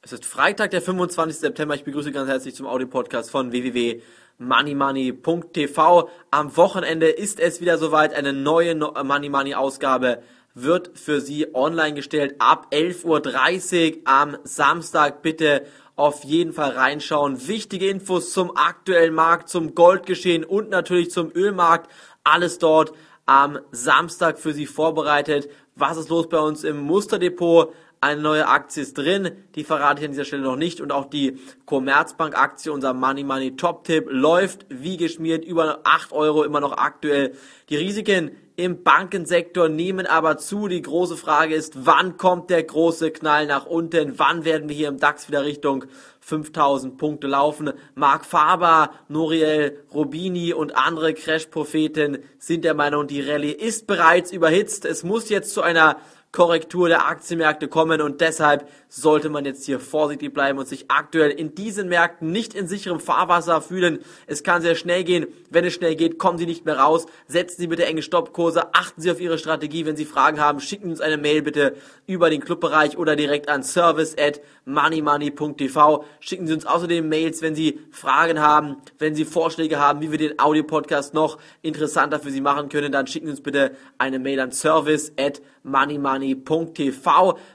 Es ist Freitag, der 25. September. Ich begrüße ganz herzlich zum Audio-Podcast von www.moneymoney.tv. Am Wochenende ist es wieder soweit. Eine neue Money Money Ausgabe wird für Sie online gestellt ab 11.30 Uhr am Samstag. Bitte auf jeden Fall reinschauen. Wichtige Infos zum aktuellen Markt, zum Goldgeschehen und natürlich zum Ölmarkt. Alles dort am Samstag für Sie vorbereitet. Was ist los bei uns im Musterdepot? Eine neue Aktie ist drin, die verrate ich an dieser Stelle noch nicht. Und auch die Commerzbank-Aktie, unser Money Money Top-Tipp, läuft wie geschmiert, über 8 Euro immer noch aktuell. Die Risiken im Bankensektor nehmen aber zu. Die große Frage ist, wann kommt der große Knall nach unten? Wann werden wir hier im DAX wieder Richtung 5000 Punkte laufen? Mark Faber, Noriel Robini und andere Crash-Propheten sind der Meinung, die Rallye ist bereits überhitzt. Es muss jetzt zu einer Korrektur der Aktienmärkte kommen und deshalb sollte man jetzt hier vorsichtig bleiben und sich aktuell in diesen Märkten nicht in sicherem Fahrwasser fühlen. Es kann sehr schnell gehen. Wenn es schnell geht, kommen Sie nicht mehr raus. Setzen Sie bitte enge Stoppkurse. Achten Sie auf Ihre Strategie. Wenn Sie Fragen haben, schicken Sie uns eine Mail bitte über den Clubbereich oder direkt an service at moneymoney.tv. Schicken Sie uns außerdem Mails, wenn Sie Fragen haben, wenn Sie Vorschläge haben, wie wir den Audio-Podcast noch interessanter für Sie machen können, dann schicken Sie uns bitte eine Mail an service at moneymoney.tv.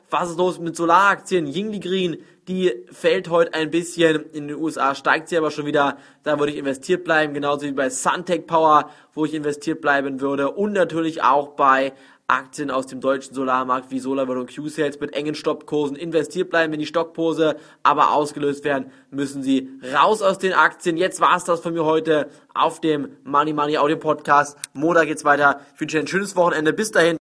Was ist los mit Solaraktien? Yingli Green, die fällt heute ein bisschen. In den USA steigt sie aber schon wieder. Da würde ich investiert bleiben. Genauso wie bei Suntech Power, wo ich investiert bleiben würde. Und natürlich auch bei Aktien aus dem deutschen Solarmarkt wie SolarWorld und Q-Sales mit engen Stoppkursen investiert bleiben, wenn die Stockpose aber ausgelöst werden, müssen Sie raus aus den Aktien. Jetzt war's das von mir heute auf dem Money Money Audio Podcast. Montag geht's weiter. Ich wünsche Ihnen ein schönes Wochenende. Bis dahin.